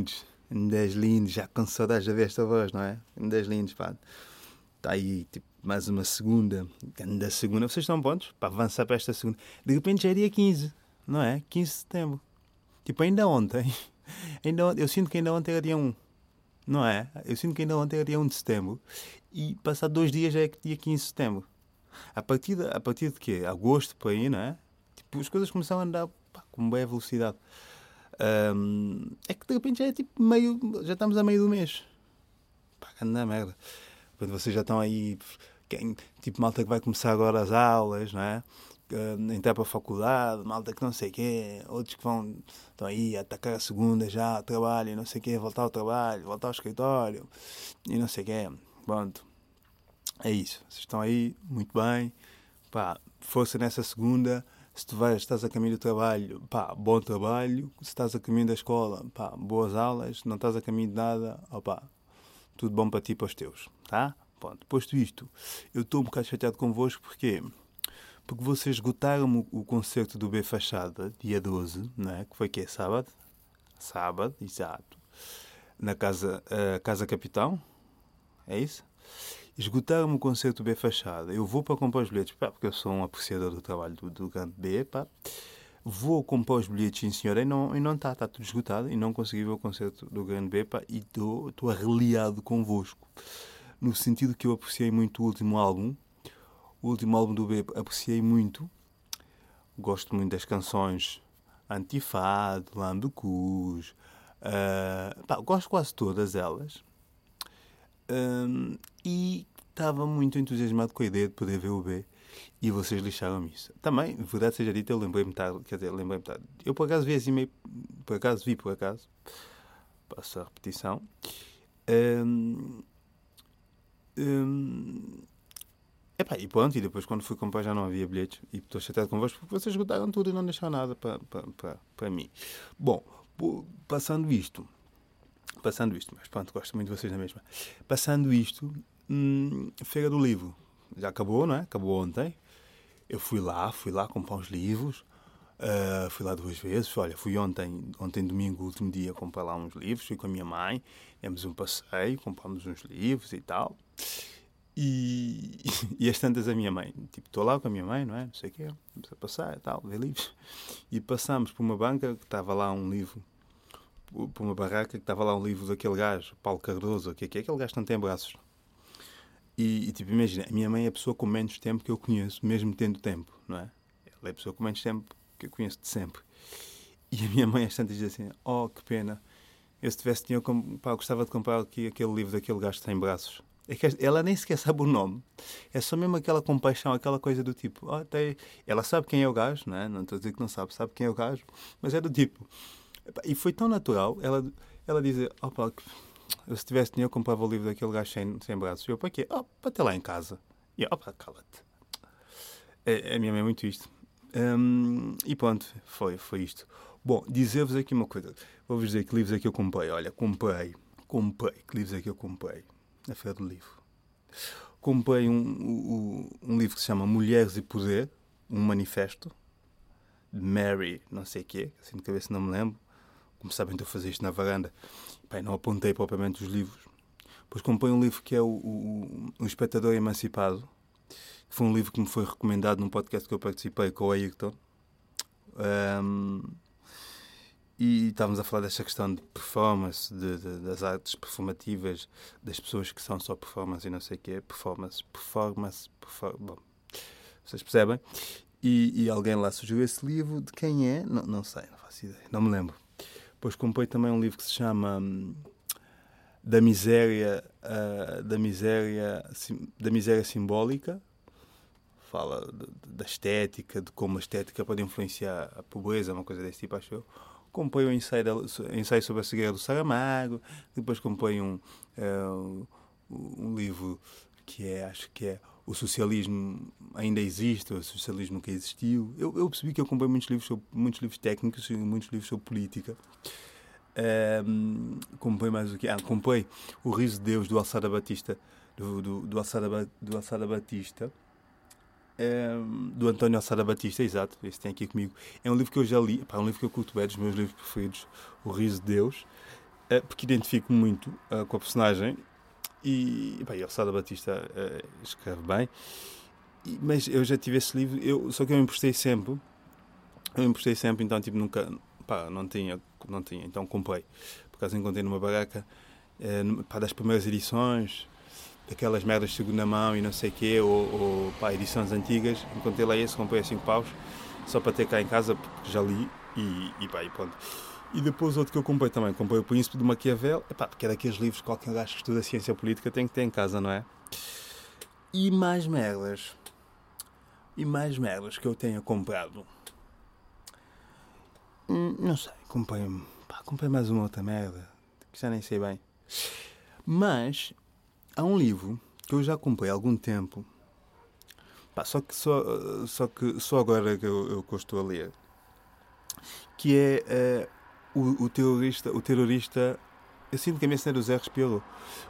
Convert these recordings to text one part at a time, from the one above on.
lindos? Ainda és lindo, já com saudades de ver esta voz, não é? Ainda és lindo, pá. Está aí, tipo, mais uma segunda. Ainda segunda. Vocês estão pontos para avançar para esta segunda. De repente já é dia 15, não é? 15 de setembro. Tipo, ainda ontem. Ainda ontem, eu sinto que ainda ontem era dia 1. Não é? Eu sinto que ainda ontem era dia 1 de setembro. E passado dois dias já é dia 15 de setembro. A partir de, a partir de quê? Agosto, por aí, não é? Tipo, as coisas começaram a andar pá, com boa velocidade. Um, é que de repente já é tipo meio. Já estamos a meio do mês. Pá, anda merda. Quando vocês já estão aí. Quem, tipo, malta que vai começar agora as aulas, não é? Uh, entrar para a faculdade, malta que não sei o quê, outros que vão estão aí a atacar a segunda já, trabalho não sei o quê, voltar ao trabalho, voltar ao escritório e não sei o quê. Pronto. É isso. Vocês estão aí, muito bem. Pá, força nessa segunda se tu vais, estás a caminho do trabalho, pá, bom trabalho. Se estás a caminho da escola, pá, boas aulas. Não estás a caminho de nada, opá, tudo bom para ti e para os teus, tá? Pronto, posto isto, eu estou um bocado chateado convosco porque porque vocês esgotaram o, concerto do B Fachada, dia 12, né? que foi que é sábado? Sábado, exato. Na Casa, uh, casa Capitão, é isso? Esgotaram o concerto B Fachada. Eu vou para comprar os bilhetes, pá, porque eu sou um apreciador do trabalho do, do grande B, pá. Vou comprar os bilhetes, sim senhor, e não e não está, está tudo esgotado e não consegui ver o concerto do grande B, pá, e estou arreliado convosco. No sentido que eu apreciei muito o último álbum, o último álbum do B apreciei muito, gosto muito das canções Antifado, Lambecus, uh, pá, gosto quase todas elas. Um, e estava muito entusiasmado com a ideia de poder ver o B e vocês lixaram isso. Também, verdade seja dita, eu lembrei-me tarde, quer dizer, lembrei-me tarde. Eu por acaso vi assim meio, por acaso vi por acaso, passo a repetição. Um, um, epá, e pronto, e depois quando fui comprar já não havia bilhetes e estou chateado convosco porque vocês esgotaram tudo e não deixaram nada para, para, para, para mim. Bom, passando isto, passando isto, mas pronto, gosto muito de vocês na mesma. Passando isto, hum, Feira do Livro. Já acabou, não é? Acabou ontem. Eu fui lá, fui lá comprar uns livros. Uh, fui lá duas vezes. Olha, fui ontem, ontem domingo, último dia, comprar lá uns livros. Fui com a minha mãe, demos um passeio, compramos uns livros e tal. E, e as tantas a minha mãe, tipo, estou lá com a minha mãe, não é? Não sei o quê, vamos a passar e tal, ver livros. E passamos por uma banca que estava lá um livro por uma barraca que estava lá um livro daquele gajo, Paulo Cardoso, que é, que é aquele gajo que não tem braços. E, e, tipo, imagina, a minha mãe é a pessoa com menos tempo que eu conheço, mesmo tendo tempo, não é? Ela é a pessoa com menos tempo que eu conheço de sempre. E a minha mãe às tantas diz assim: Oh, que pena, eu se tivesse dinheiro, pá, gostava de comprar aqui aquele livro daquele gajo que tem braços. É que ela nem sequer sabe o nome. É só mesmo aquela compaixão, aquela coisa do tipo. Oh. Ela sabe quem é o gajo, não é? Não estou a dizer que não sabe, sabe quem é o gajo, mas é do tipo e foi tão natural ela, ela dizer: oh, pá, se tivesse dinheiro, comprava o livro daquele gajo sem, sem braços. E eu, para quê? Oh, para ter lá em casa. E eu, oh, pá, cala-te. É, a minha mãe é muito isto. Um, e pronto, foi, foi isto. Bom, dizer-vos aqui uma coisa. Vou-vos dizer que livros é que eu comprei. Olha, comprei, comprei. Que livros é que eu comprei? Na Feira do Livro. Comprei um, um, um livro que se chama Mulheres e Poder, um manifesto, Mary, não sei o quê, assim de cabeça não me lembro como sabem, estou a fazer isto na varanda. Bem, não apontei propriamente os livros. Depois comprei um livro que é o, o, o Espectador Emancipado, que foi um livro que me foi recomendado num podcast que eu participei com o Ayrton. Um, e estávamos a falar desta questão de performance, de, de, das artes performativas, das pessoas que são só performance e não sei o quê. Performance, performance, performance. Bom, vocês percebem? E, e, alguém lá sugeriu esse livro. De quem é? Não, não sei, não faço ideia. Não me lembro. Depois comprei também um livro que se chama hum, Da Miséria, uh, da, miséria da Miséria Simbólica. Fala de, de, da estética, de como a estética pode influenciar a pobreza, uma coisa desse tipo, acho eu. Comprei um ensaio, ensaio sobre a cegueira do Saramago. Depois comprei um, uh, um livro que é, acho que é o socialismo ainda existe, o socialismo nunca existiu. Eu, eu percebi que eu comprei muitos livros, sobre, muitos livros técnicos e muitos livros sobre política. Um, comprei mais o que? Ah, comprei O Riso de Deus do Alçada Batista, do, do, do, Alçada, do Alçada Batista. um, do António Alçada Batista, exato, esse tem aqui comigo. É um livro que eu já li, é um livro que eu curto bem, dos meus livros preferidos, O Riso de Deus, uh, porque identifico muito uh, com a personagem e, pá, e Alçada Batista uh, escreve bem. E, mas eu já tive esse livro, eu, só que eu emprestei sempre, eu emprestei sempre, então tipo nunca, pá, não tinha, não tinha, então comprei. Por acaso encontrei numa baraca, pá, das primeiras edições, daquelas merdas de segunda mão e não sei o quê, ou, ou pá, edições antigas. Encontrei lá esse, comprei a 5 paus, só para ter cá em casa, porque já li e, e pá, e pronto. E depois outro que eu comprei também, comprei o Príncipe de Maquiavel, epá, porque é daqueles livros que qualquer gajo que estuda ciência política tem que ter em casa, não é? E mais merdas. E mais merdas que eu tenha comprado. Hum, não sei, comprei, pá, comprei mais uma outra merda, que já nem sei bem. Mas há um livro que eu já comprei há algum tempo, pá, só que só, só que só agora que eu, eu, estou a ler, que é uh, o, o, terrorista, o terrorista, eu sinto que a minha cena do Zé respirou,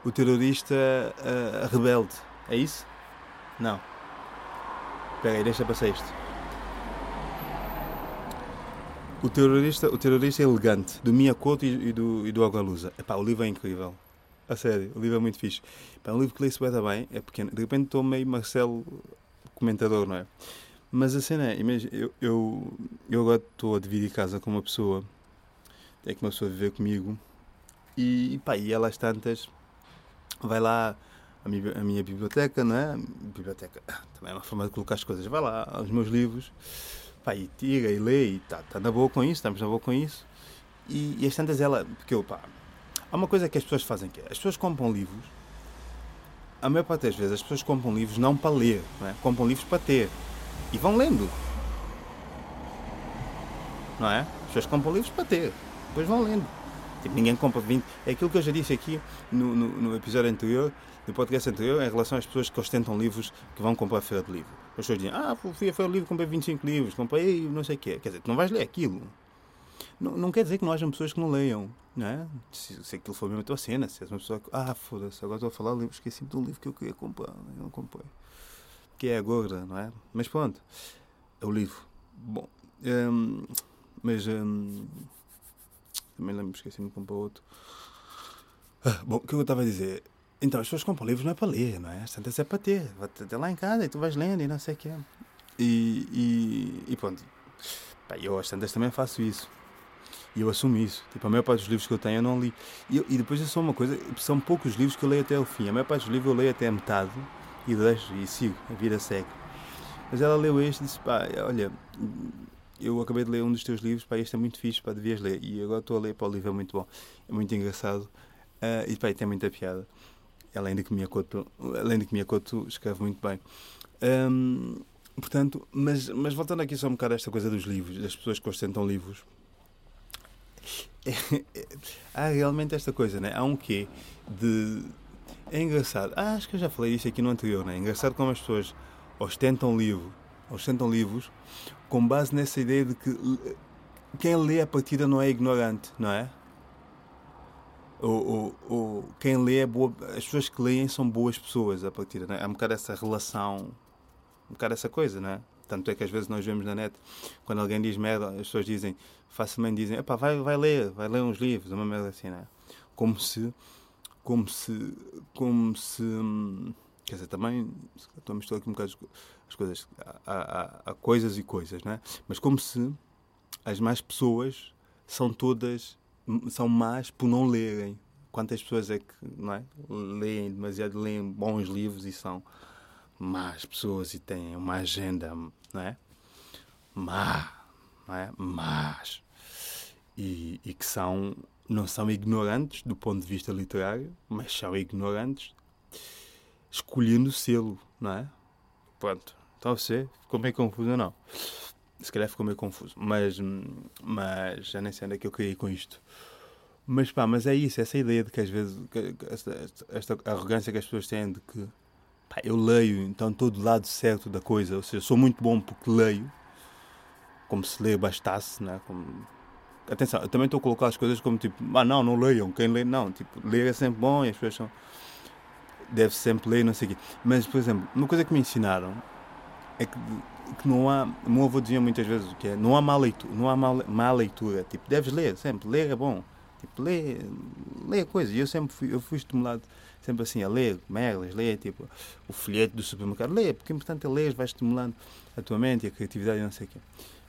o terrorista uh, rebelde, é isso? Não. Espera aí, deixa passar isto. O terrorista, o terrorista elegante, do Miyakoto e, e do, e do Agalusa. Epá, o livro é incrível. A sério, o livro é muito fixe. É um livro que lê-se bem, é pequeno. De repente estou meio Marcelo comentador, não é? Mas a cena é, eu, eu, eu agora estou a dividir casa com uma pessoa, é que uma pessoa viver comigo, e pá, e elas tantas, vai lá a minha, minha biblioteca, não é? Biblioteca também é uma forma de colocar as coisas, vai lá aos meus livros, pá, e tira e lê, e está tá na boa com isso, estamos na boa com isso, e, e as tantas ela, porque eu, pá, Há uma coisa que as pessoas fazem que é, as pessoas compram livros, a maior parte das vezes as pessoas compram livros não para ler, não é? compram livros para ter. E vão lendo. Não é? As pessoas compram livros para ter, depois vão lendo. Tipo, ninguém compra 20. É aquilo que eu já disse aqui no, no, no, episódio anterior, no podcast anterior, em relação às pessoas que ostentam livros que vão comprar a feira de livro. As pessoas dizem, ah, fui a feira de livro, comprei 25 livros, comprei não sei o quê. Quer dizer, tu não vais ler aquilo. Não, não quer dizer que não hajam pessoas que não leiam, não é? Se, se aquilo for mesmo a tua cena, se és uma pessoa que, ah, foda-se, agora estou a falar livro, esqueci do livro que eu queria comprar, eu não comprei. Que é a gorda, não é? Mas pronto, é o livro. Bom, hum, mas hum, também lembro, esqueci-me de comprar outro. Ah, bom, o que eu estava a dizer? Então, as pessoas compram livros não é para ler, não é? As tantas é para ter. Vai ter lá em casa e tu vais lendo e não sei o que é. E, e, e pronto. Pá, eu às tantas também faço isso. E eu assumo isso. Tipo, a maior parte dos livros que eu tenho eu não li. E, e depois é só uma coisa, são poucos livros que eu leio até o fim. A maior parte dos livros eu leio até a metade e deixo e sigo, a vida segue. Mas ela leu este e disse, pá, olha, eu acabei de ler um dos teus livros, pá, este é muito fixe, pá, devias ler. E agora estou a ler, pá, o livro é muito bom, é muito engraçado uh, e, pá, tem muita piada. Além de que Miyakoto, além de que Miyakoto escreve muito bem. Um, portanto, mas, mas voltando aqui só um bocado a esta coisa dos livros, das pessoas que ostentam livros, há realmente esta coisa, né? Há um quê de. É engraçado. Ah, acho que eu já falei isso aqui no anterior, né? É engraçado como as pessoas ostentam livro, ostentam livros com base nessa ideia de que quem lê a partida não é ignorante, não é? Ou, ou, ou, quem lê é boa. As pessoas que leem são boas pessoas a partida, não é? Há um bocado essa relação, um bocado essa coisa, não é? Tanto é que às vezes nós vemos na net, quando alguém diz merda, as pessoas dizem, facilmente dizem, epá, vai, vai ler, vai ler uns livros, uma merda assim, né? Como se, como se, como se, quer dizer, também, estou a misturar aqui um bocado as coisas, há, coisas e coisas, né? Mas como se as más pessoas são todas, são más por não lerem. Quantas pessoas é que, não é? Leem demasiado, leem bons livros e são más pessoas e têm uma agenda, não é? Má, não é? Mas. E, e que são, não são ignorantes do ponto de vista literário, mas são ignorantes escolhendo o selo, não é? Pronto. Então você ficou meio confuso não? Se calhar ficou meio confuso, mas, mas já nem sei onde é que eu queria ir com isto. Mas pá, mas é isso, essa ideia de que às vezes esta, esta arrogância que as pessoas têm de que pá, eu leio, então estou do lado certo da coisa, ou seja, sou muito bom porque leio, como se ler bastasse, né? Como... Atenção, eu também estou a colocar as coisas como tipo, ah não, não leiam, quem lê, não, tipo, ler é sempre bom e as pessoas são... deve sempre ler, não sei o quê. Mas, por exemplo, uma coisa que me ensinaram é que, que não há. O meu avô dizia muitas vezes que é, não há má leitura, não há má, má leitura. Tipo, deves ler, sempre. Ler é bom. Tipo, lê, lê coisas. E eu sempre fui, eu fui estimulado sempre assim a ler merdas, ler tipo o folheto do supermercado, lê, porque o importante é ler, vai estimulando a tua mente e a criatividade e não sei o quê.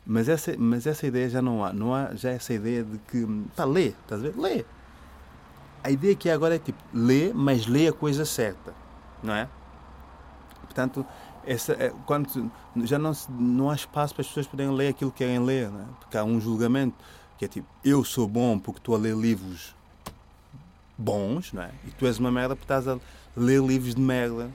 Mas essa, mas essa ideia já não há. Não há já essa ideia de que. Pá, lê, estás a ver? Lê. A ideia que agora é tipo, lê, mas lê a coisa certa. Não é? Portanto, essa, é, quando já não, não há espaço para as pessoas poderem ler aquilo que querem ler, não é? Porque há um julgamento que é tipo, eu sou bom porque estou a ler livros bons, não é? E tu és uma merda porque estás a ler livros de merda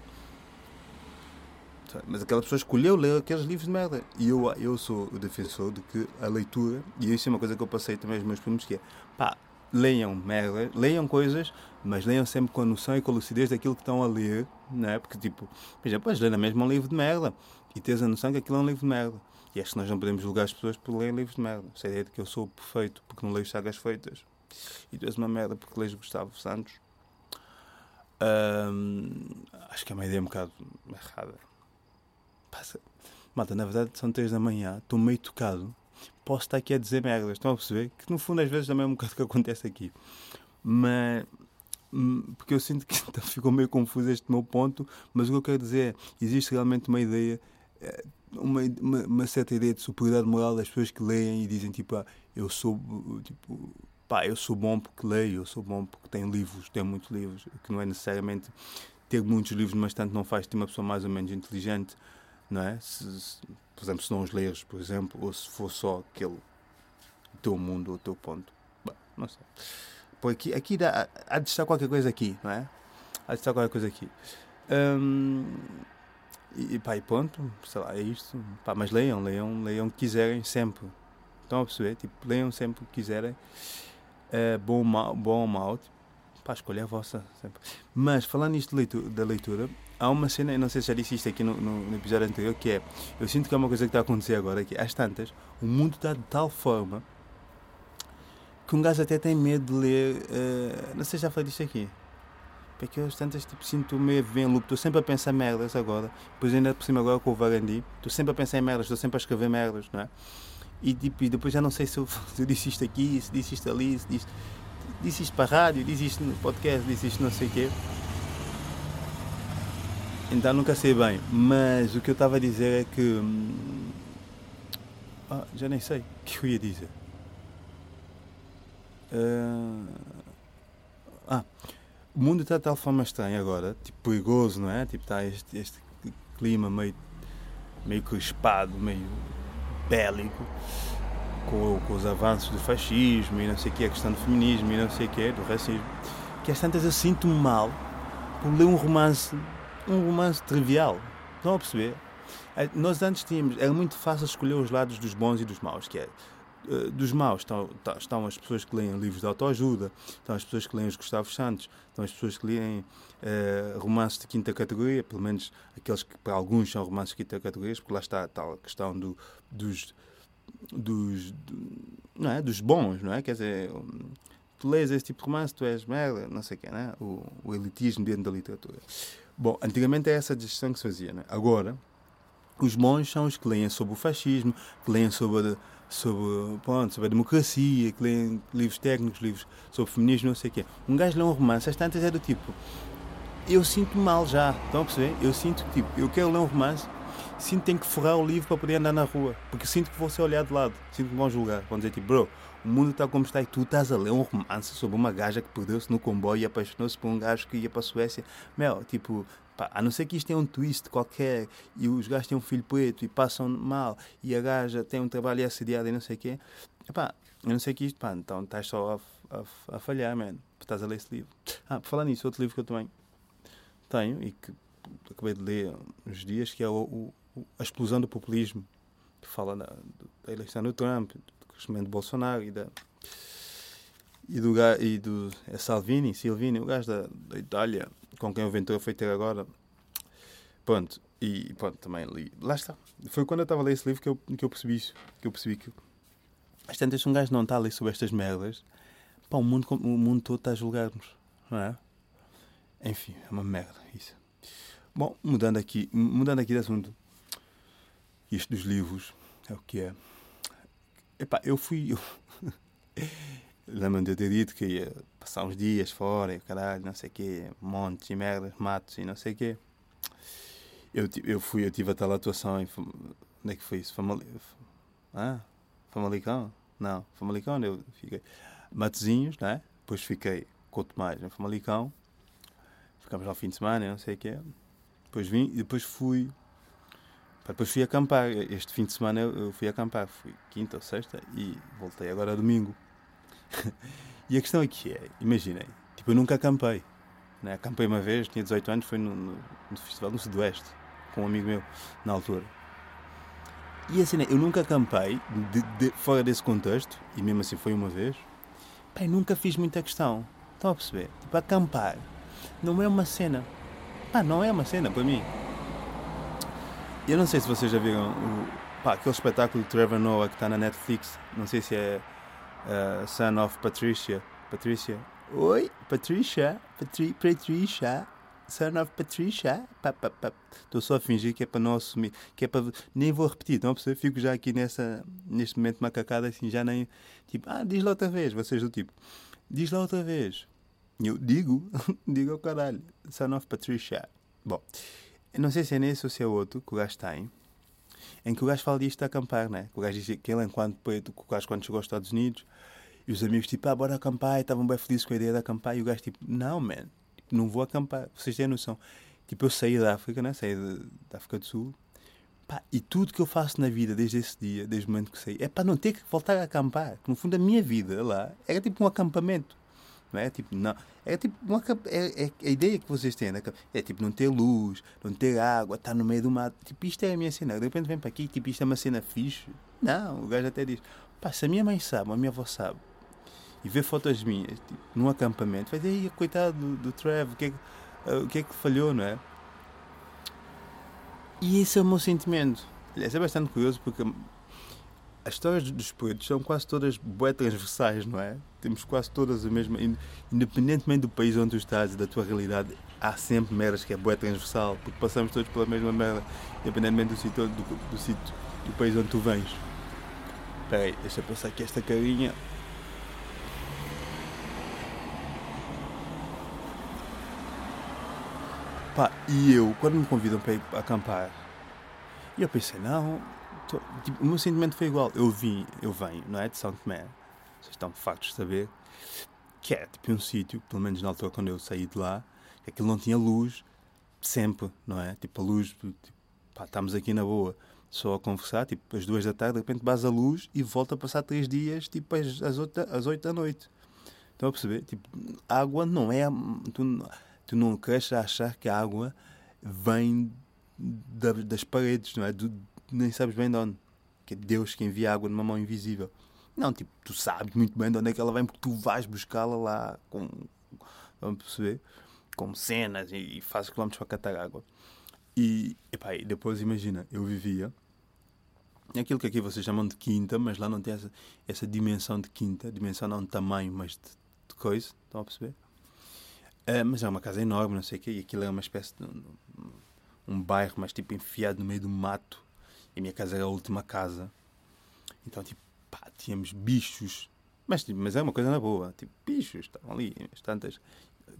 mas aquela pessoa escolheu ler aqueles livros de merda. E eu, eu sou o defensor de que a leitura, e isso é uma coisa que eu passei também aos meus primos, que é pá, leiam merda, leiam coisas, mas leiam sempre com a noção e com a lucidez daquilo que estão a ler, não é? Porque, tipo, por exemplo, podes ler na mesma um livro de merda e tens a noção que aquilo é um livro de merda. E acho que nós não podemos julgar as pessoas por lerem livros de merda. Essa ideia de que eu sou perfeito porque não leio sagas feitas e tu és uma merda porque lês Gustavo Santos. acho que é uma ideia um bocado errada. Passa. Malta, na verdade são três da manhã, estou meio tocado. Posso estar aqui a dizer merdas, estão a perceber? Que no fundo às vezes também é um bocado o que acontece aqui. Mas. Hum, porque eu sinto que ficou meio confuso este meu ponto, mas o que eu quero dizer é: existe realmente uma ideia, eh, uma, uma, uma certa ideia de superioridade moral das pessoas que leem e dizem tipo, ah, eu sou tipo, pá, eu sou bom porque leio, eu sou bom porque tenho livros, tenho muitos livros, que não é necessariamente ter muitos livros, mas tanto não faz de uma pessoa mais ou menos inteligente não é? Se, se, por exemplo, se não os leres, por exemplo, ou se for só aquele teu mundo, o teu ponto. Não sei. Por aqui, aqui dá, há de estar qualquer coisa aqui, não é? Há de estar qualquer coisa aqui. Hum, e, pá, e ponto, sei lá, é isto. Pá, mas leiam, leiam, leiam o que quiserem sempre. Estão a perceber? Tipo, leiam sempre o que quiserem. É, bom mau, bom ou mau tipo, pá, escolha a vossa. Sempre. Mas, falando nisto da leitura, há uma cena, eu não sei se já disse isto aqui no, no, no, episódio anterior, que é, eu sinto que é uma coisa que está a acontecer agora, que às tantas, o mundo está de tal forma que um gajo até tem medo de ler, uh, não sei se já falei disto aqui, porque eu tantas tipo, sinto meio a em loop, estou sempre a pensar merdas agora, depois ainda por cima agora com o Varandi, estou sempre a pensar em merdas, estou sempre a escrever merdas, não é? E, tipo, e depois já não sei se eu, se eu disse isto aqui, se disse isto ali, se disse, disse isto para a rádio, disse isto no podcast, disse isto não sei o quê. Então nunca sei bem. Mas o que eu estava a dizer é que. Hum, ah, já nem sei o que eu ia dizer. Uh, ah, o mundo está de tal forma estranha agora, tipo perigoso, não é? Tipo, está este, este clima meio, meio crispado, meio bélico, com, com, os avanços do fascismo e não sei o que, a questão do feminismo e não sei o que, do racismo, que às tantas eu sinto-me mal por ler um romance um romance trivial. Estão a perceber? É, nós antes tínhamos, era muito fácil escolher os lados dos bons e dos maus, que é eh, dos maus estão, tá, estão as pessoas que leem livros de autoajuda, estão as pessoas que leem os Gustavo Santos, estão as pessoas que leem uh, romances de quinta categoria, pelo menos aqueles que para alguns são romances de quinta categoria, porque lá está a tal questão do, dos, dos, do, não é? dos bons, não é? Quer dizer, tu lês esse tipo de romance, tu és merda, não sei o quê, não é? o, o elitismo dentro da literatura. Bom, antigamente é essa a distinção que se fazia. Né? Agora, os bons são os que leem sobre o fascismo, que leem sobre, sobre, pronto, sobre a democracia, que leem livros técnicos, livros sobre feminismo, não sei o quê. Um gajo lê um romance, às tantas é do tipo, eu sinto mal já, estão a perceber? Eu sinto que, tipo, eu quero ler um romance, sinto que tenho que forrar o livro para poder andar na rua, porque sinto que vou ser olhado de lado, sinto que vão julgar, vão dizer tipo, bro, o mundo está como está e tu estás a ler um romance sobre uma gaja que perdeu-se no comboio e apaixonou-se por um gajo que ia para a Suécia. Meu, tipo, pá, a não ser que isto tenha um twist qualquer e os gajos têm um filho preto e passam mal e a gaja tem um trabalho assediado e não sei o quê. Epá, eu não sei que isto, pá, então estás só a, a, a falhar, man. Estás a ler esse livro. Ah, por falar nisso, outro livro que eu também tenho e que acabei de ler uns dias, que é o, o A Explosão do Populismo, que fala da, da eleição do Trump, crescimento de Bolsonaro e da e do, e do é Salvini, Silvini, o gajo da, da Itália, com quem o Ventura foi ter agora. Pronto, e pronto, também li. Lá está. Foi quando eu estava a ler esse livro que eu, que eu percebi isso. Que eu percebi que. Às tantas, um gajo não está a ler sobre estas merdas, pá, o mundo, o mundo todo está a julgar-nos, não é? Enfim, é uma merda isso. Bom, mudando aqui, mudando aqui de assunto. isto dos livros é o que é. Epá, eu fui. Eu... Lembro-me de eu ter dito que ia passar uns dias fora, e caralho, não sei o quê, montes e merdas, matos e não sei o quê. Eu, eu fui, eu tive a tal atuação em. Onde é que foi isso? Famali... Ah? Famalicão? Não, Famalicão eu fiquei. Matozinhos, né? Depois fiquei com o Tomás em Famalicão. Ficámos lá o fim de semana, não sei o quê. Depois vim e depois fui. Depois fui acampar. Este fim de semana eu fui acampar. Fui quinta ou sexta e voltei agora domingo. e a questão aqui é, imaginem, tipo, eu nunca acampei. Né? Acampei uma vez, tinha 18 anos, foi no, no, no festival no Sudoeste, com um amigo meu, na altura. E assim, eu nunca acampei de, de, fora desse contexto, e mesmo assim foi uma vez. Pai, nunca fiz muita questão. Estão a perceber? Tipo, acampar não é uma cena. Pá, não é uma cena para mim. Eu não sei se vocês já viram o, pá, aquele espetáculo de Trevor Noah que está na Netflix. Não sei se é uh, Son of Patricia. Patricia. Oi, Patricia. Patri Patricia. Son of Patricia. Estou só a fingir que é para não assumir. Que é para. Nem vou repetir, não perceber? Fico já aqui nessa, neste momento macacada assim, já nem. Tipo, ah, diz lá outra vez. Vocês do tipo, diz lá outra vez. Eu digo, digo ao caralho. Son of Patricia. Bom, não sei se é nesse ou se é outro que o gajo tem em que o gajo fala disto a acampar, né? O gajo diz que ele, enquanto o gajo quando chegou aos Estados Unidos, e os amigos tipo, ah, bora acampar, e estavam bem felizes com a ideia de acampar, e o gajo tipo, não, man, não vou acampar. Vocês têm noção? Tipo, eu saí da África, né? Saí da África do Sul, pá, e tudo que eu faço na vida desde esse dia, desde o momento que saí, é para não ter que voltar a acampar. No fundo a minha vida lá era tipo um acampamento. Não é tipo, não. É tipo uma, é, é, a ideia que vocês têm né? é tipo não ter luz, não ter água, estar no meio do mato. Tipo, isto é a minha cena. De repente vem para aqui, tipo, isto é uma cena fixe. Não, o gajo até diz: pá, se a minha mãe sabe, a minha avó sabe, e vê fotos minhas tipo, num acampamento, vai dizer: coitado do, do Trev, o que, é que, uh, o que é que falhou, não é? E esse é o meu sentimento. Aliás, é bastante curioso porque as histórias dos poetas são quase todas bué transversais, não é? Temos quase todas a mesma. Independentemente do país onde tu estás e da tua realidade, há sempre meras que é bué transversal, porque passamos todos pela mesma merda, independentemente do sítio do, do, do país onde tu vens. Espera aí, deixa eu passar aqui esta carinha. E eu, quando me convidam para ir acampar, eu pensei, não, Tô, tipo, o meu sentimento foi igual. Eu vim, eu venho, não é? De São Tomé. Vocês estão fartos de saber. Que é tipo um sítio, pelo menos na altura quando eu saí de lá, que aquilo não tinha luz sempre, não é? Tipo, a luz, tipo, pá, estamos aqui na boa, só a conversar, tipo, às duas da tarde, de repente vais a luz e volta a passar três dias, tipo, às, às, oito, às oito da noite. Estão a perceber? Tipo, água não é. Tu, tu não queres achar que a água vem da, das paredes, não é? Nem sabes bem de onde. Que é Deus que envia água numa mão invisível. Não, tipo, tu sabes muito bem de onde é que ela vem porque tu vais buscá-la lá com. Vamos perceber? Com cenas e, e fazes quilómetros para catar água. E, epá, e depois imagina, eu vivia aquilo que aqui vocês chamam de quinta, mas lá não tem essa, essa dimensão de quinta, dimensão não de tamanho, mas de, de coisa, estão a perceber? Uh, mas é uma casa enorme, não sei o quê, e aquilo é uma espécie de um, um bairro, mas tipo enfiado no meio do mato, a minha casa era a última casa. Então, tipo, pá, tínhamos bichos. Mas, tipo, mas é uma coisa na boa. Tipo, bichos, estavam ali, tantas.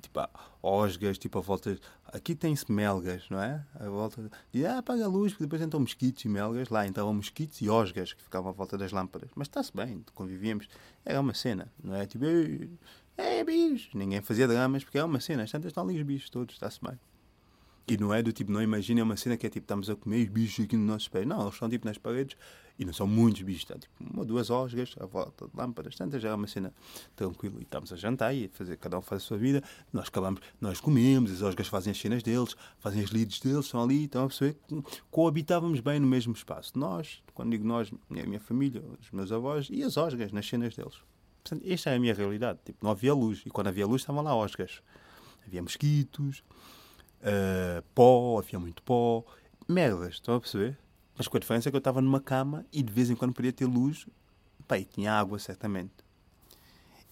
Tipo, osgas, tipo, a volta. Aqui tem-se melgas, não é? A volta. E ah, apaga a luz, porque depois entram mosquitos e melgas. Lá entravam mosquitos e osgas que ficavam à volta das lâmpadas. Mas está-se bem, convivíamos. Era uma cena, não é? Tipo, é bichos. Ninguém fazia dramas porque é uma cena. As tantas estão ali os bichos todos, está-se bem. E não é do tipo, não imaginem uma cena que é tipo, estamos a comer os bichos aqui no nosso pé. Não, eles estão tipo nas paredes e não são muitos bichos. Está tipo uma, duas osgas à volta de lâmpadas, tantas, já é uma cena tranquila. E estamos a jantar e a fazer, cada um faz a sua vida. Nós acabamos, nós comemos, as osgas fazem as cenas deles, fazem as lides deles, estão ali, estão a perceber que coabitávamos bem no mesmo espaço. Nós, quando digo nós, a minha família, os meus avós e as osgas nas cenas deles. Portanto, esta é a minha realidade. Tipo, não havia luz. E quando havia luz estavam lá osgas. Havia mosquitos uh, pó, havia muito pó, merdas, estão a perceber? Mas com a diferença é que eu estava numa cama e de vez em quando podia ter luz, pá, e tinha água, certamente.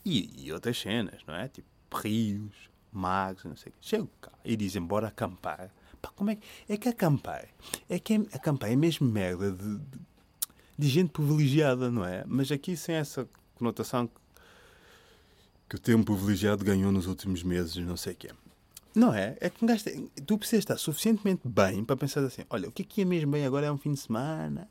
E, e outras cenas, não é? Tipo rios, mares, não sei o quê. Chego cá e dizem, bora acampar. Pá, como é que. É que acampar. É que é, acampar é mesmo merda de, de, de gente privilegiada, não é? Mas aqui sem essa conotação que o termo privilegiado ganhou nos últimos meses, não sei o quê. Não é? É que um gajo tu precisas estar suficientemente bem para pensar assim: olha, o que é que é mesmo bem agora é um fim de semana,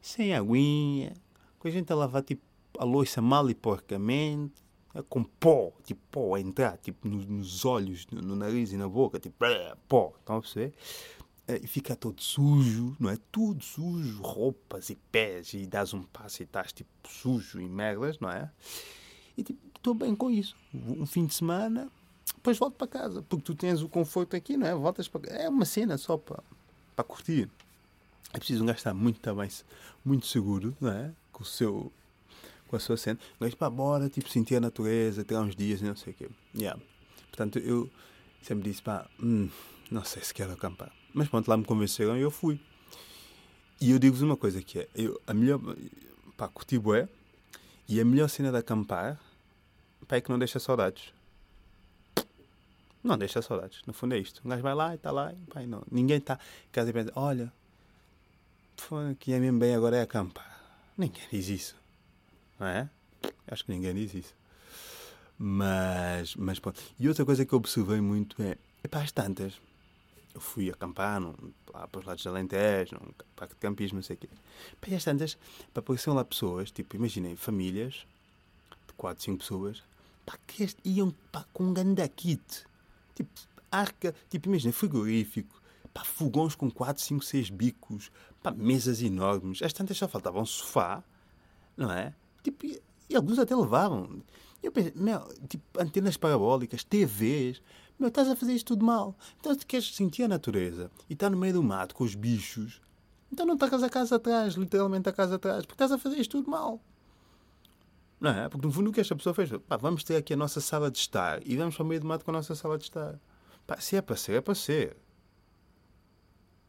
sem aguinha, com a gente a lavar tipo a louça mal e porcamente, é, com pó, tipo pó a entrar tipo, no- nos olhos, no, no nariz e na boca, tipo pó, estão a perceber? É, E fica todo sujo, não é? Tudo sujo, roupas e pés, e dás um passo e estás tipo sujo e merdas, não é? E tipo, estou bem com isso. Um fim de semana, depois volto para casa, porque tu tens o conforto aqui, não é? Voltas para É uma cena só para, para curtir. É preciso um gajo estar muito, também, muito seguro, não é? Com o seu. Com a sua cena. Um gajo para bora, tipo, sentir a natureza, ter uns dias não sei o quê. Yeah. Portanto, eu sempre disse, pá, hum, não sei se quero acampar. Mas pronto, lá me convenceram e eu fui. E eu digo-vos uma coisa que é, eu, a melhor, pá, curti bué, e a melhor cena de acampar, pá, é que não deixa saudades. Não deixa saudades. No fundo é isto. Um gajo vai lá e está lá. E, e não, ninguém está casa e pensa, olha, que é mesmo bem agora é acampar. Ninguém diz isso. Não é? Acho que ninguém diz isso. Mas, mas pronto. E outra coisa que eu observei muito é, epá, as tantas. Eu fui acampar num, lá para os lados de Alentejo, num parque de campismo, não sei o quê. E as tantas, pá, apareciam lá pessoas, tipo, imaginem, famílias de 4, 5 pessoas, pá, que este- iam pá, com um ganda kit. Tipo, arca, tipo, imagina, frigorífico, pá, fogões com 4, 5, 6 bicos, pá, mesas enormes. As tantas só faltava um sofá, não é? Tipo, e, e alguns até levavam. Eu pensei, meu, tipo, antenas parabólicas, TVs. Meu, estás a fazer isto tudo mal. Então, tu queres sentir a natureza e estar no meio do mato com os bichos, então não tacas a casa atrás, literalmente a casa atrás, porque estás a fazer isto tudo mal. Não é? Porque no fundo o que esta pessoa fez pá, vamos ter aqui a nossa sala de estar e vamos para o meio do mato com a nossa sala de estar. Pá, se é para ser, é para ser.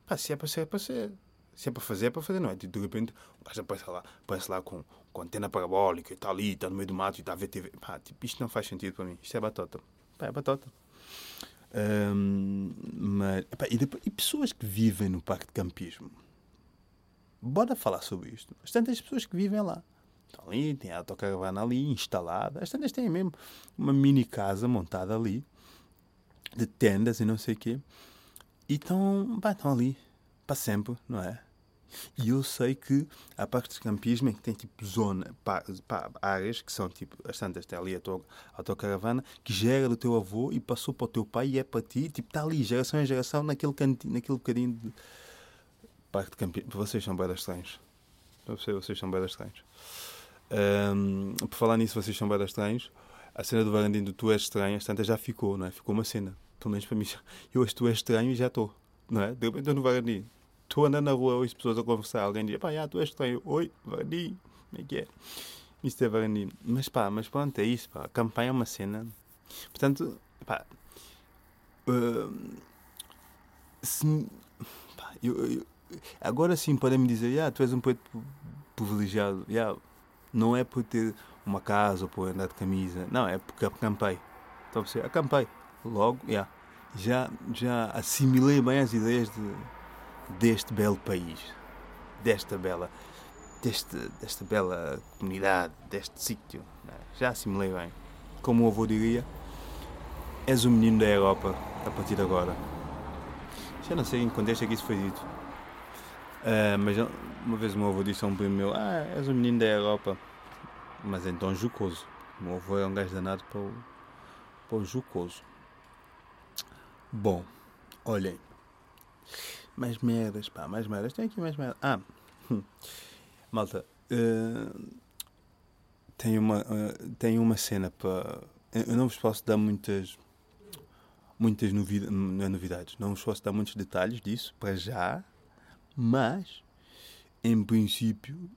Pá, se é para ser, é para ser. Se é para fazer, é para fazer, não é? De repente, o gajo aparece lá, aparece lá com, com antena parabólica e está ali, está no meio do mato e está a ver TV. Pá, tipo, isto não faz sentido para mim. Isto é batota. Pá, é batota. Mas, epá, e, depois- e pessoas que vivem no parque de campismo? Bora falar sobre isto. As tantas pessoas que vivem lá. Ali, tem a autocaravana ali instalada. As tantas têm mesmo uma mini casa montada ali, de tendas e não sei o quê. E estão, ali para sempre, não é? E eu sei que há parques de campismo em que tem tipo zona, pá, pá, áreas que são tipo, as tantas tem ali a tua autocaravana que já era do teu avô e passou para o teu pai e é para ti, tipo, está ali geração em geração naquele cantinho, naquele bocadinho de parque de campismo. Vocês são bem estranhos. Eu sei, vocês são bem estranhos. Ahm, por falar nisso, vocês são bem estranhos. A cena do varandinho do tu és estranho, tantas já ficou, não é? Ficou uma cena. Pelo menos para mim, eu hoje tu és estranho e já estou, não é? De repente estou no varandinho. Estou andando na rua, ouço pessoas a conversar. Alguém diz, pá, já, tu és estranho. Oi, varandinho. Como é que é? Isto é varandinho. Mas pá, mas pronto, é isso, pá. A campanha é uma cena. Portanto, pá. se, pá, eu, eu- agora sim podem-me dizer, ah, tu és um poeta privilegiado. Yeah, não é por ter uma casa ou por andar de camisa. Não, é porque acampei. A perceber? Acampei. Logo, yeah, já, já assimilei bem as ideias de, deste belo país. Desta bela, deste, desta bela comunidade, deste sítio. Já assimilei bem. Como o avô diria, és o menino da Europa a partir de agora. Já não sei em que contexto é que isso foi dito. Ah, mas uma vez o meu avô disse a um primo meu: Ah, és o menino da Europa. Mas então jocoso. O meu avô é um gajo danado para o, para o. Bom, olhem. Mais merdas, pá, mais merdas. Tem aqui mais merdas. Ah, hum. malta. ah, tem, uma, ah, tem uma cena para. Eu não vos posso dar muitas. Muitas não é novidades, não vos posso dar muitos detalhes disso para já, mas em princípio,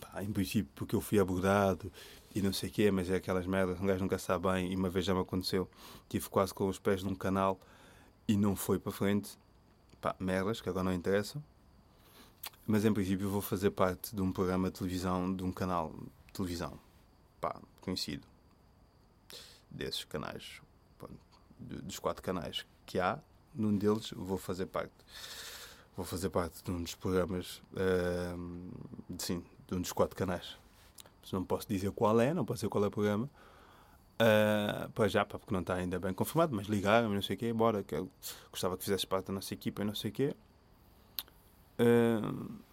pá, em princípio, porque eu fui abordado e não sei o quê, mas é aquelas merdas, um gajo nunca sabe bem, e uma vez já me aconteceu, tive quase com os pés num canal e não foi para frente, pá, merdas que agora não interessam, mas em princípio vou fazer parte de um programa de televisão, de um canal de televisão, pá, conhecido, desses canais, de- dos quatro canais que há, num deles vou fazer parte. Vou fazer parte de um dos programas, uh, sim, de um dos quatro canais. Mas não posso dizer qual é, não posso dizer qual é o programa. Uh, para já, porque não está ainda bem confirmado, mas ligaram não sei o quê, bora, que eu gostava que fizesse parte da nossa equipa e não sei o quê. Uh,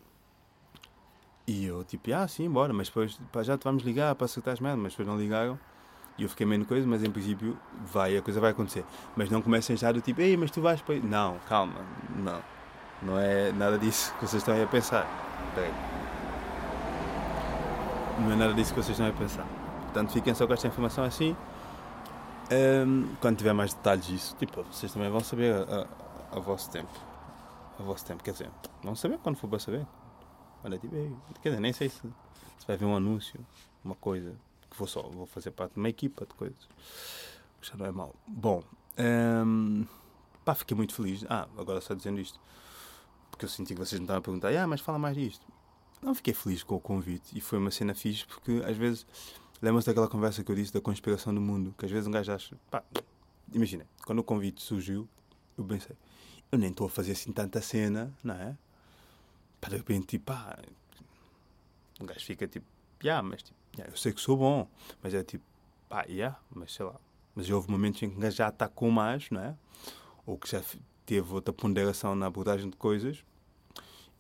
e eu, tipo, ah, sim, bora, mas depois, pá, já te vamos ligar para acertar as merdas, mas depois não ligaram. E eu fiquei meio coisa, mas em princípio vai, a coisa vai acontecer. Mas não comecem já do tipo, ei, mas tu vais para. Não, calma, não. Não é nada disso que vocês estão aí a pensar. Não é nada disso que vocês estão aí a pensar. Portanto, fiquem só com esta informação assim. Um, quando tiver mais detalhes disso, tipo, vocês também vão saber a, a, a vosso tempo. A vosso tempo, quer dizer, vão saber quando for para saber. Olha, tipo, quer dizer, nem sei se, se vai haver um anúncio, uma coisa, que vou só, vou fazer parte de uma equipa de coisas. Já não é mau. Bom, um, pá, fiquei muito feliz. Ah, agora só dizendo isto, eu senti que vocês me estavam a perguntar, ah, mas fala mais disto. Não fiquei feliz com o convite e foi uma cena fixe porque às vezes lembra-se daquela conversa que eu disse da conspiração do mundo, que às vezes um gajo acha, pá, imagina, quando o convite surgiu, eu pensei, eu nem estou a fazer assim tanta cena, não é? Para de repente, tipo, pá, um gajo fica tipo, yeah, mas tipo, yeah, eu sei que sou bom, mas é tipo, pá, yeah, mas sei lá. Mas houve momentos em que um gajo já atacou mais, não é? Ou que já teve outra ponderação na abordagem de coisas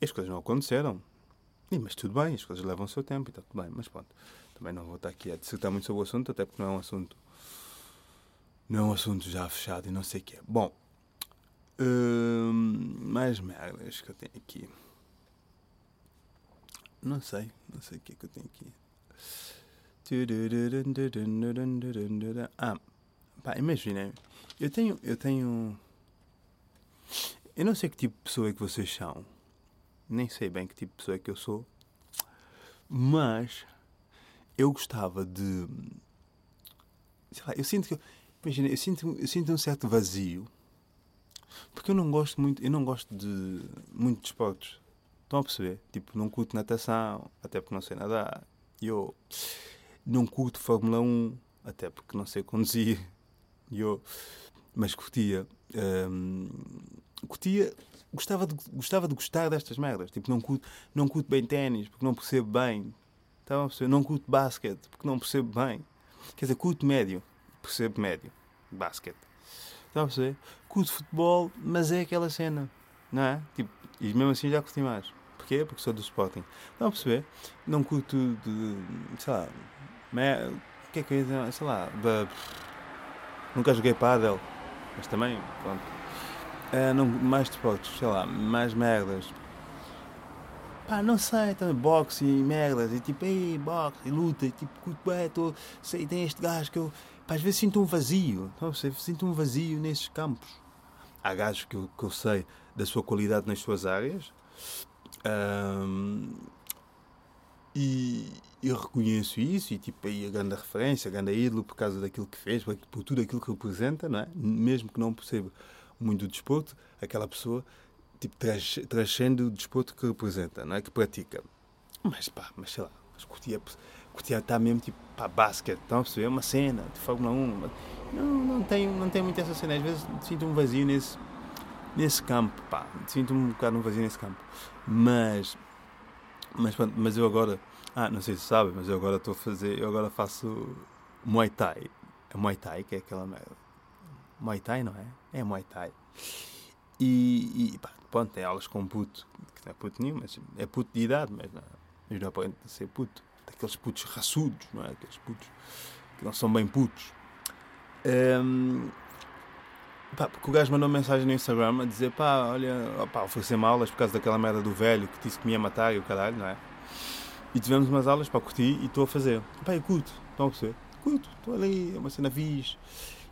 as coisas não aconteceram. E, mas tudo bem, as coisas levam o seu tempo e está tudo bem, mas pronto. Também não vou estar aqui a dissertar muito sobre o assunto, até porque não é um assunto. Não é um assunto já fechado e não sei o que é. Bom, hum, mais merdas que eu tenho aqui. Não sei, não sei o que é que eu tenho aqui. Ah, pá, imaginem, eu tenho, eu tenho. Eu não sei que tipo de pessoa é que vocês são, nem sei bem que tipo de pessoa é que eu sou, mas eu gostava de. Sei lá, eu sinto que. Imagina, eu sinto, eu sinto um certo vazio. Porque eu não gosto muito. Eu não gosto de. muito de esportes. Estão a perceber? Tipo, não curto natação, até porque não sei nadar. Eu não curto Fórmula 1, até porque não sei conduzir. Eu, mas curtia. Hum, curtia. Gostava de, gostava de gostar destas merdas. Tipo, não curto, não curto bem ténis, porque não percebo bem. Estão a perceber? Não curto basquete, porque não percebo bem. Quer dizer, curto médio, percebo médio. Basquete. Estão a perceber? Curto futebol, mas é aquela cena. Não é? Tipo, e mesmo assim já curti mais. Porquê? Porque sou do Sporting. Estão a perceber? Não curto de. sei lá. Me, o que é que eu ia dizer? Sei lá. De, nunca joguei pádel. Mas também, pronto. É, não, mais desportos, sei lá. Mais merdas. Pá, não sei, também boxe e merdas. E tipo, ei, boxe e luta. E tipo, curto bem, tô, sei, tem este gajo que eu. Pá, às vezes sinto um vazio. Estão a perceber? Sinto um vazio nesses campos. Há gajos que eu, que eu sei da sua qualidade nas suas áreas um, e eu reconheço isso e tipo aí a grande referência, a grande ídolo por causa daquilo que fez, por, por tudo aquilo que representa, não é? Mesmo que não perceba muito o desporto, aquela pessoa tipo transcende o desporto que representa, não é? Que pratica. Mas pá, mas sei lá, mas curtia, curtia estar mesmo tipo pá, basquete, estão a perceber? Uma cena de Fórmula 1. Não, não tenho, não tenho muito essa cena, às vezes sinto um vazio nesse nesse campo, pá, sinto-me um bocado um vazio nesse campo. Mas, mas, mas eu agora, ah, não sei se sabe, mas eu agora estou a fazer, eu agora faço Muay Thai. É Muay Thai, que é aquela merda. Muay Thai, não é? É Muay Thai. E, e pá, pronto, tem aulas com um puto, que não é puto nenhum, mas é puto de idade, mas não, mas não aparenta ser puto. Daqueles putos raçudos, não é? Aqueles putos que não são bem putos. Um, Pá, porque o gajo mandou mensagem no Instagram a dizer pá, olha, pá, oferecer-me aulas por causa daquela merda do velho que disse que me ia matar e o caralho, não é? E tivemos umas aulas para curtir e estou a fazer. Pá, eu curto, estão a perceber? Curto, estou ali, é uma cena fixe.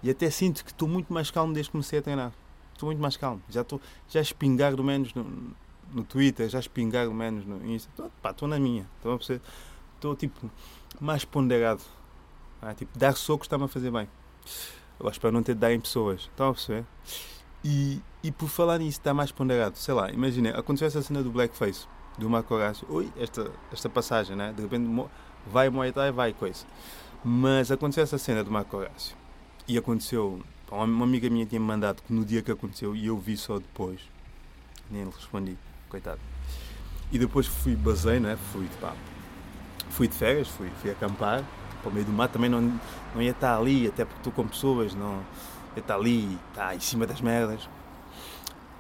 E até sinto que estou muito mais calmo desde que comecei a treinar. Estou muito mais calmo. Já estou, já espingar do menos no, no Twitter, já espingar do menos no Insta. Estou, estou na minha, perceber? Estou tipo mais ponderado. Ah, tipo, dar socos está-me a fazer bem. Eu espero não ter de dar em pessoas. Estão a perceber? E, e por falar nisso, está mais ponderado. Sei lá, imagina, aconteceu essa cena do blackface, do Marco Horácio. Ui, esta, esta passagem, né? De repente vai Muay Thai, vai coisa. Mas aconteceu essa cena do Marco Horácio. E aconteceu, Uma, amiga minha tinha-me mandado que no dia que aconteceu e eu vi só depois. Nem lhe respondi, coitado. E depois fui, basei, não é? Fui, pá, fui de férias, fui, fui acampar para o meio do mar. Também não, não ia estar ali, até porque estou com pessoas, não ia estar ali, está em cima das merdas.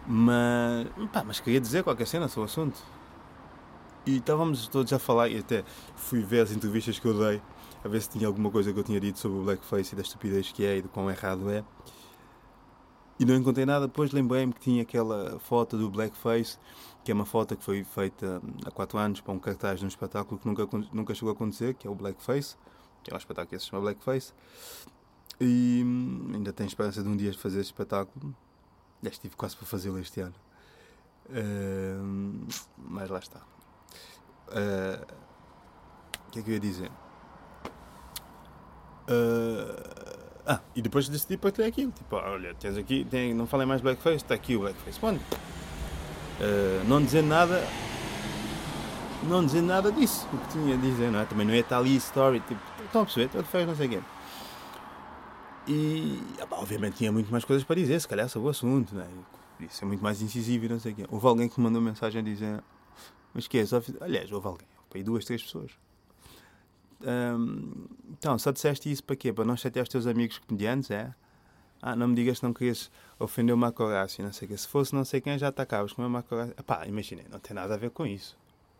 Mas, pá, mas queria dizer qualquer cena sobre o assunto. E estávamos todos a falar, e até fui ver as entrevistas que eu dei, a ver se tinha alguma coisa que eu tinha dito sobre o blackface e da estupidez que é e do quão errado é. E não encontrei nada, depois lembrei-me que tinha aquela foto do blackface, que é uma foto que foi feita há 4 anos para um cartaz de um espetáculo que nunca, nunca chegou a acontecer, que é o blackface, que é um espetáculo que se chama blackface. E hum, ainda tenho esperança de um dia fazer esse espetáculo. Já estive quase para fazê-lo este ano. Uh, mas lá está. Uh, o que é que eu ia dizer? Uh, ah, e depois decidi partilhar aquilo. Tipo, olha, tens aqui, tem, não falei mais blackface, está aqui o blackface. Bom, uh, não dizer nada, não dizer nada disso, o que tinha a dizer, não é? Também não ia estar ali story, tipo, estão a perceber, todo fez, não sei o quê. E, obviamente, tinha muito mais coisas para dizer, se calhar, sobre o assunto, não é? Podia ser muito mais incisivo e não sei o quê. Houve alguém que me mandou mensagem a dizer, mas que é, só aliás, houve alguém, houve duas, três pessoas um, então, só disseste isso para quê? Para não chatear os teus amigos comediantes, é? Ah, não me digas que não querias ofender o Marco Horácio, não sei o quê. Se fosse não sei quem, já atacavas com o Marco Horácio. Pá, imaginei, não tem nada a ver com isso.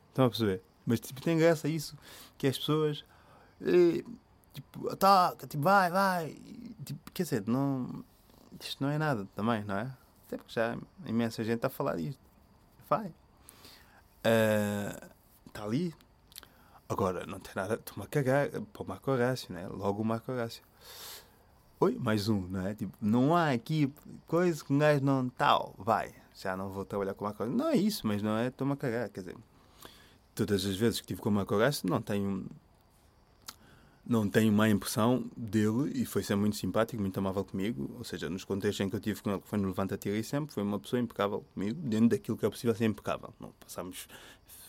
Estão a perceber? Mas, tipo, tem graça isso, que as pessoas... E, tipo, ataca, tipo, vai, vai. Tipo, quer dizer, não... Isto não é nada também, não é? Até porque já imensa gente a falar disto. Vai. Está uh, ali, Agora, não tem nada. Estou-me cagar para o Marco Horácio, né? Logo o Marco Horácio. Oi, mais um, não é? Tipo, não há aqui coisa que um gajo não tal, vai. Já não vou trabalhar com o Marco Horácio. Não é isso, mas não é. Estou-me a cagar. Quer dizer, todas as vezes que estive com o Marco Horácio, não tenho. Não tenho má impressão dele e foi sempre muito simpático, muito amável comigo. Ou seja, nos contextos em que eu tive com ele, foi no Levanta Tira e sempre, foi uma pessoa impecável comigo, dentro daquilo que é possível ser impecável. Não passámos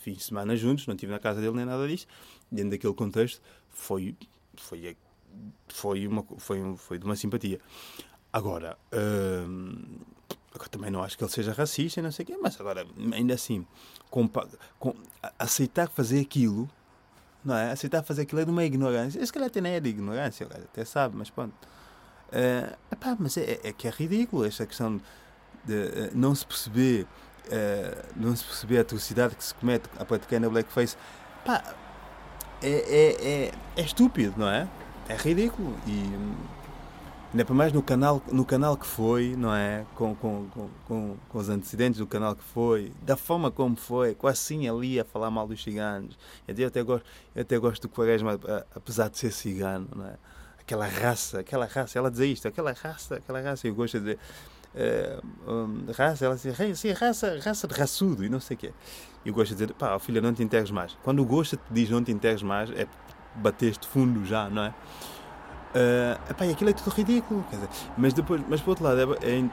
fins de semana juntos, não estive na casa dele nem nada disso. Dentro daquele contexto, foi, foi, foi, uma, foi, foi de uma simpatia. Agora, hum, também não acho que ele seja racista e não sei o quê, mas agora, ainda assim, com, com, aceitar fazer aquilo, não é? Aceitar fazer aquilo é de uma ignorância. Esse calhar até nem é de ignorância, até sabe, mas pronto. Uh, epá, mas é, é, que é ridículo esta questão de uh, não se perceber uh, não se perceber a atrocidade que se comete a praticar na blackface, pá, é, é, é, é estúpido, não é? É ridículo. E ainda para mais no canal, no canal que foi, não é? Com, com, com, com, os antecedentes do canal que foi, da forma como foi, quase assim ali a falar mal dos ciganos. Eu até gosto, eu até gosto do Quaresma, apesar de ser cigano, não é? Aquela raça, aquela raça, ela diz isto, aquela raça, aquela raça, eu gosto de dizer uh, raça, ela diz, sim, raça, raça de raçudo e não sei o quê. E gosto de dizer, pá, filha, não te enterres mais. Quando o gosto te diz não te enterres mais, é bateste fundo já, não é? Uh, epá, e aquilo é tudo ridículo, dizer, mas depois, mas por outro lado, é, é,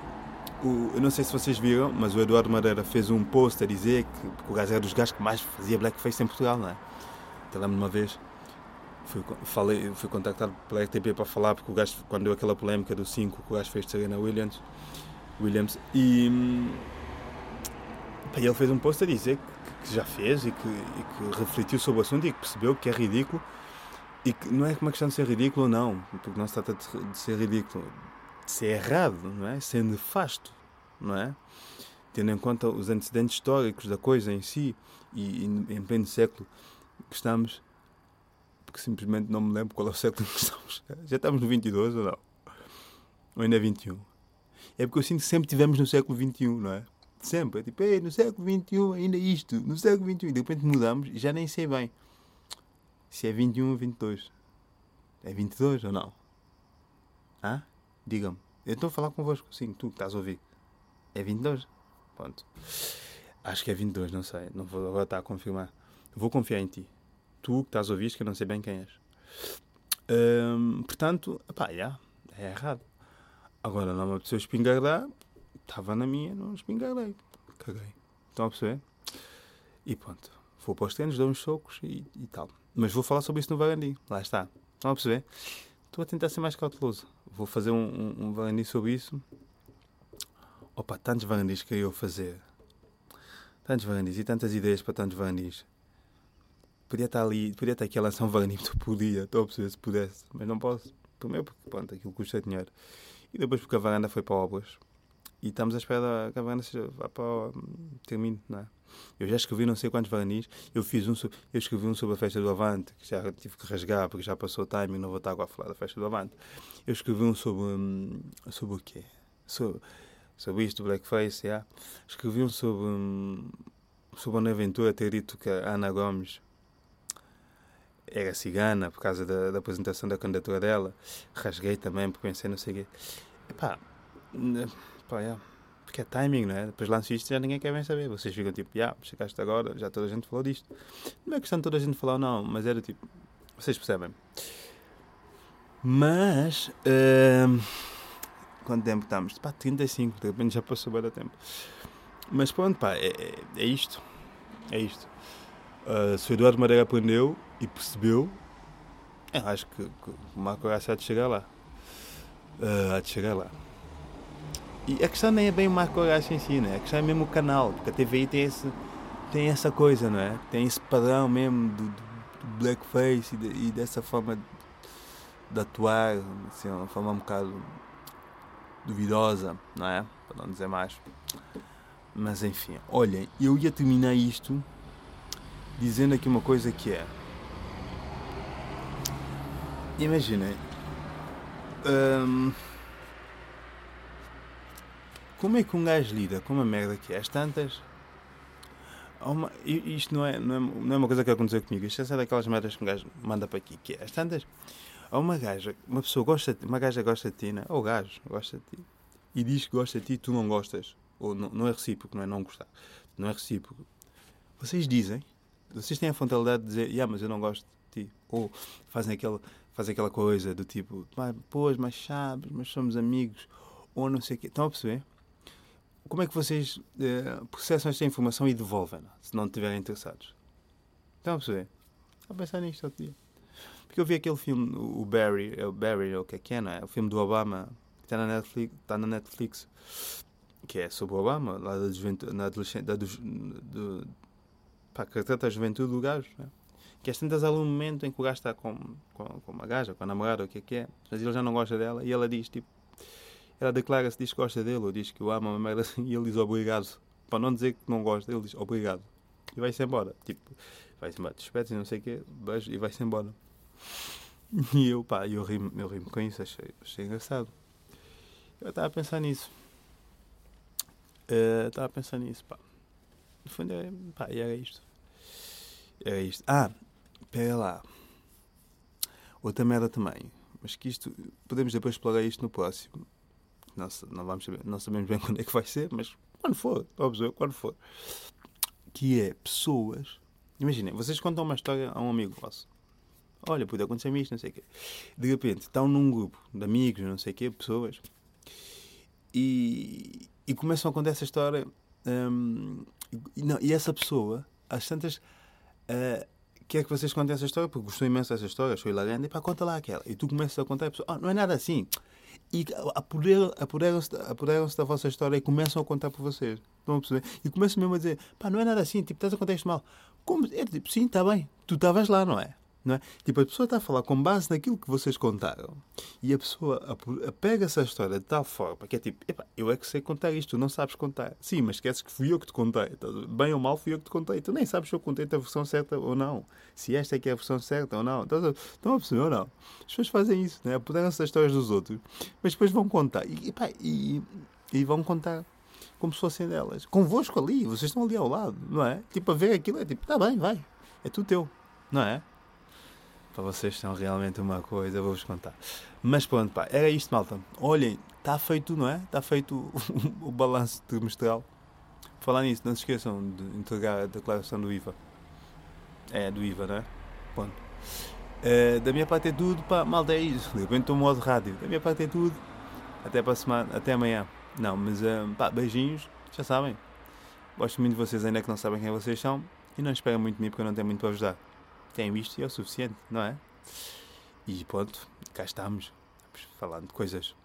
o, eu não sei se vocês viram, mas o Eduardo Madeira fez um post a dizer que, que o gajo era dos gajos que mais fazia blackface em Portugal, não é? Até lembro-me uma vez, fui, falei, fui contactado pela RTP para falar, porque o gajo, quando deu aquela polémica do 5 que o gajo fez de Serena Williams, Williams. E, pá, ele fez um post a dizer que, que já fez e que, e que, refletiu sobre o assunto e que percebeu que é ridículo e que não é uma questão de ser ridículo ou não, porque não se trata de, de ser ridículo, de ser errado, não é? Ser nefasto, não é? Tendo em conta os antecedentes históricos da coisa em si e, e em pleno século que estamos, porque simplesmente não me lembro qual é o século em que estamos. Já estamos no 22 ou não? Ou ainda é 21? É porque eu sinto que sempre tivemos no século XXI, não é? Sempre. É tipo, Ei, no século XXI ainda isto, no século XXI. E de repente mudamos e já nem sei bem se é 21 ou 22. É 22 ou não? Hã? Digam-me. Eu estou a falar convosco, sim, tu que estás a ouvir. É 22? Pronto. Acho que é 22, não sei. Não vou agora estar a confirmar. Vou confiar em ti. Tu que estás a ouvir, que eu não sei bem quem és. Hum, portanto, pá, já, yeah, é errado. Agora não me apeteceu espingardar, estava na minha, não espingardei. Caguei. Estão a perceber? E pronto. Vou para os treinos, dou uns socos e, e tal. Mas vou falar sobre isso no Varandi. Lá está. Estão a perceber? Estou a tentar ser mais cauteloso. vou fazer um, um, um varandis sobre isso. Opa, tantos varandis que eu fazer. Tantos varandis e tantas ideias para tantos varandis. Podia estar ali, podia estar aqui a lançar um varandis por dia, estou a perceber se pudesse, mas não posso. Primeiro porque, pronto, aquilo custa dinheiro. E depois porque a varanda foi para obras. E estamos à espera que a varanda vá para termine, não é? Eu já escrevi não sei quantos varandis. Eu fiz um, eu escrevi um sobre a festa do Avante, que já tive que rasgar porque já passou o timing, não vou estar agora a falar da festa do Avante. Eu escrevi um sobre, hum, sobre o quê? Sobre, sobre isto, Blackface, yeah. Escrevi um sobre, hum, sobre a Bonaventura ter dito que a Ana Gomes era cigana por causa da, da apresentação da candidatura dela. Rasguei também porque pensei, não sei o quê. Epá, pá, yeah. porque é timing, não é? Depois lanço isto já ninguém quer bem saber. Vocês ficam tipo, já, yeah, chegaste agora, já toda a gente falou disto. Não é questão de toda a gente falar, não, mas era tipo, vocês percebem. Mas, uh, quanto tempo estamos? Pá, 35, de repente já passou bem tempo. Mas pronto, pá, é, é, é isto. É isto. Uh, se o Eduardo Madeira aprendeu e percebeu, eu acho que, que o Marco Horácio há de chegar lá. Uh, há de chegar lá. E a questão nem é bem o Marco Horácio em si, né? a questão é mesmo o canal, porque a TVI tem, esse, tem essa coisa, não é? Tem esse padrão mesmo do, do blackface e, de, e, dessa forma de, atuar, assim, uma forma um bocado duvidosa, não é? Para não dizer mais. Mas enfim, olhem, eu ia terminar isto dizendo aqui uma coisa que é. Imaginem. Hum, como é que um gajo lida com uma merda que é às tantas? Uma, isto não é, não, é, não é uma coisa que aconteceu comigo. Isto é daquelas merdas que um gajo manda para aqui. Que é às tantas. Há uma gaja, uma pessoa gosta uma gaja gosta de ti, né? ou gajo gosta de ti, e diz que gosta de ti e tu não gostas. Ou não, não é recíproco, não é não gostar. Não é recíproco. Vocês dizem vocês têm a frontalidade de dizer, yeah, mas eu não gosto de ti. Ou fazem aquela, fazem aquela coisa do tipo, pois, mas sabes, mas somos amigos. Ou não sei o quê. Estão a perceber? Como é que vocês eh, processam esta informação e devolvem se não estiverem interessados? Estão a perceber? Estão a pensar nisto outro dia. Porque eu vi aquele filme, o Barry, é o Barry, o que é que é, não é? O filme do Obama, que está na Netflix, está na Netflix que é sobre o Obama, lá da juventude, na adolescente, da, do, do, que trata a juventude do gajo, né? Que às tantas há um momento em que o gajo está com, com, com uma gaja, com a namorada, o que é que é, mas ele já não gosta dela e ela diz, tipo, ela declara-se, diz que gosta dele, ou diz que o ama, uma merda assim, e ele diz obrigado. Para não dizer que não gosta, ele diz obrigado. E vai-se embora. Tipo, vai-se embora, despedes e não sei o quê, beijo e vai-se embora. E eu, pá, eu rimo, eu rimo com isso, achei, achei engraçado. Eu estava a pensar nisso. Uh, estava a pensar nisso, pá. No fundo, é, pá, era isto. É isto. Ah, pera lá. Outra merda também. Mas que isto. Podemos depois explorar isto no próximo. Não, não, vamos saber, não sabemos bem quando é que vai ser, mas quando for, óbvio, quando for. Que é pessoas. Imaginem, vocês contam uma história a um amigo vosso. Olha, pode acontecer-me isto, não sei o quê. De repente, estão num grupo de amigos, não sei o quê, pessoas. E, e começam a contar essa história. Hum, e, não, e essa pessoa, às tantas Uh, quer que vocês contem essa história porque gostou imenso dessa história, achou hilariante, e pá, conta lá aquela. E tu começas a contar e a pessoa, oh, não é nada assim. E apoderam-se apoderam da vossa história e começam a contar por vocês. Estão a perceber? E começam mesmo a dizer, pá, não é nada assim, tipo, estás a contar isto mal. Como? É tipo, sim, está bem, tu estavas lá, não é? Não é? Tipo, a pessoa está a falar com base naquilo que vocês contaram e a pessoa pega essa história de tal forma que é tipo, eu é que sei contar isto, tu não sabes contar. Sim, mas esqueces que fui eu que te contei. Bem ou mal, fui eu que te contei. Tu nem sabes se eu contei a versão certa ou não. Se esta é que é a versão certa ou não. Estão a perceber ou não? As pessoas fazem isso, né? apoderam-se das histórias dos outros, mas depois vão contar. E, epá, e, e vão contar como se fossem delas. Convosco ali, vocês estão ali ao lado, não é? Tipo, a ver aquilo é tipo, tá bem, vai. É tudo teu, não é? Para vocês são realmente uma coisa, vou-vos contar. Mas pronto, pá, era isto, malta. Olhem, está feito, não é? Está feito o, o balanço trimestral. Falar nisso, não se esqueçam de entregar a declaração do IVA. É, do IVA, não é? Pronto. Uh, da minha parte é tudo, pá, malta, é isso. De repente estou modo rádio. Da minha parte é tudo. Até para semana, até amanhã. Não, mas uh, pá, beijinhos, já sabem. Gosto muito de vocês, ainda que não sabem quem vocês são. E não esperem muito de mim porque eu não tenho muito para ajudar tenho isto e é o suficiente, não é? E pronto, cá estamos. falando de coisas.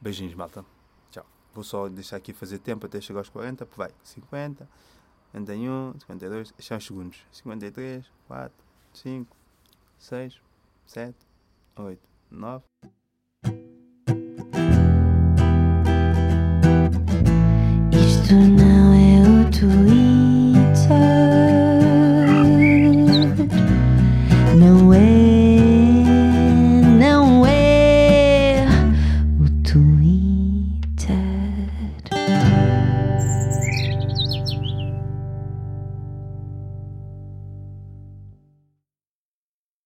Beijinhos, malta. Tchau. Vou só deixar aqui fazer tempo até chegar aos 40. Vai. 50, 51, 52. Deixar os segundos. 53, 4, 5, 6, 7, 8, 9.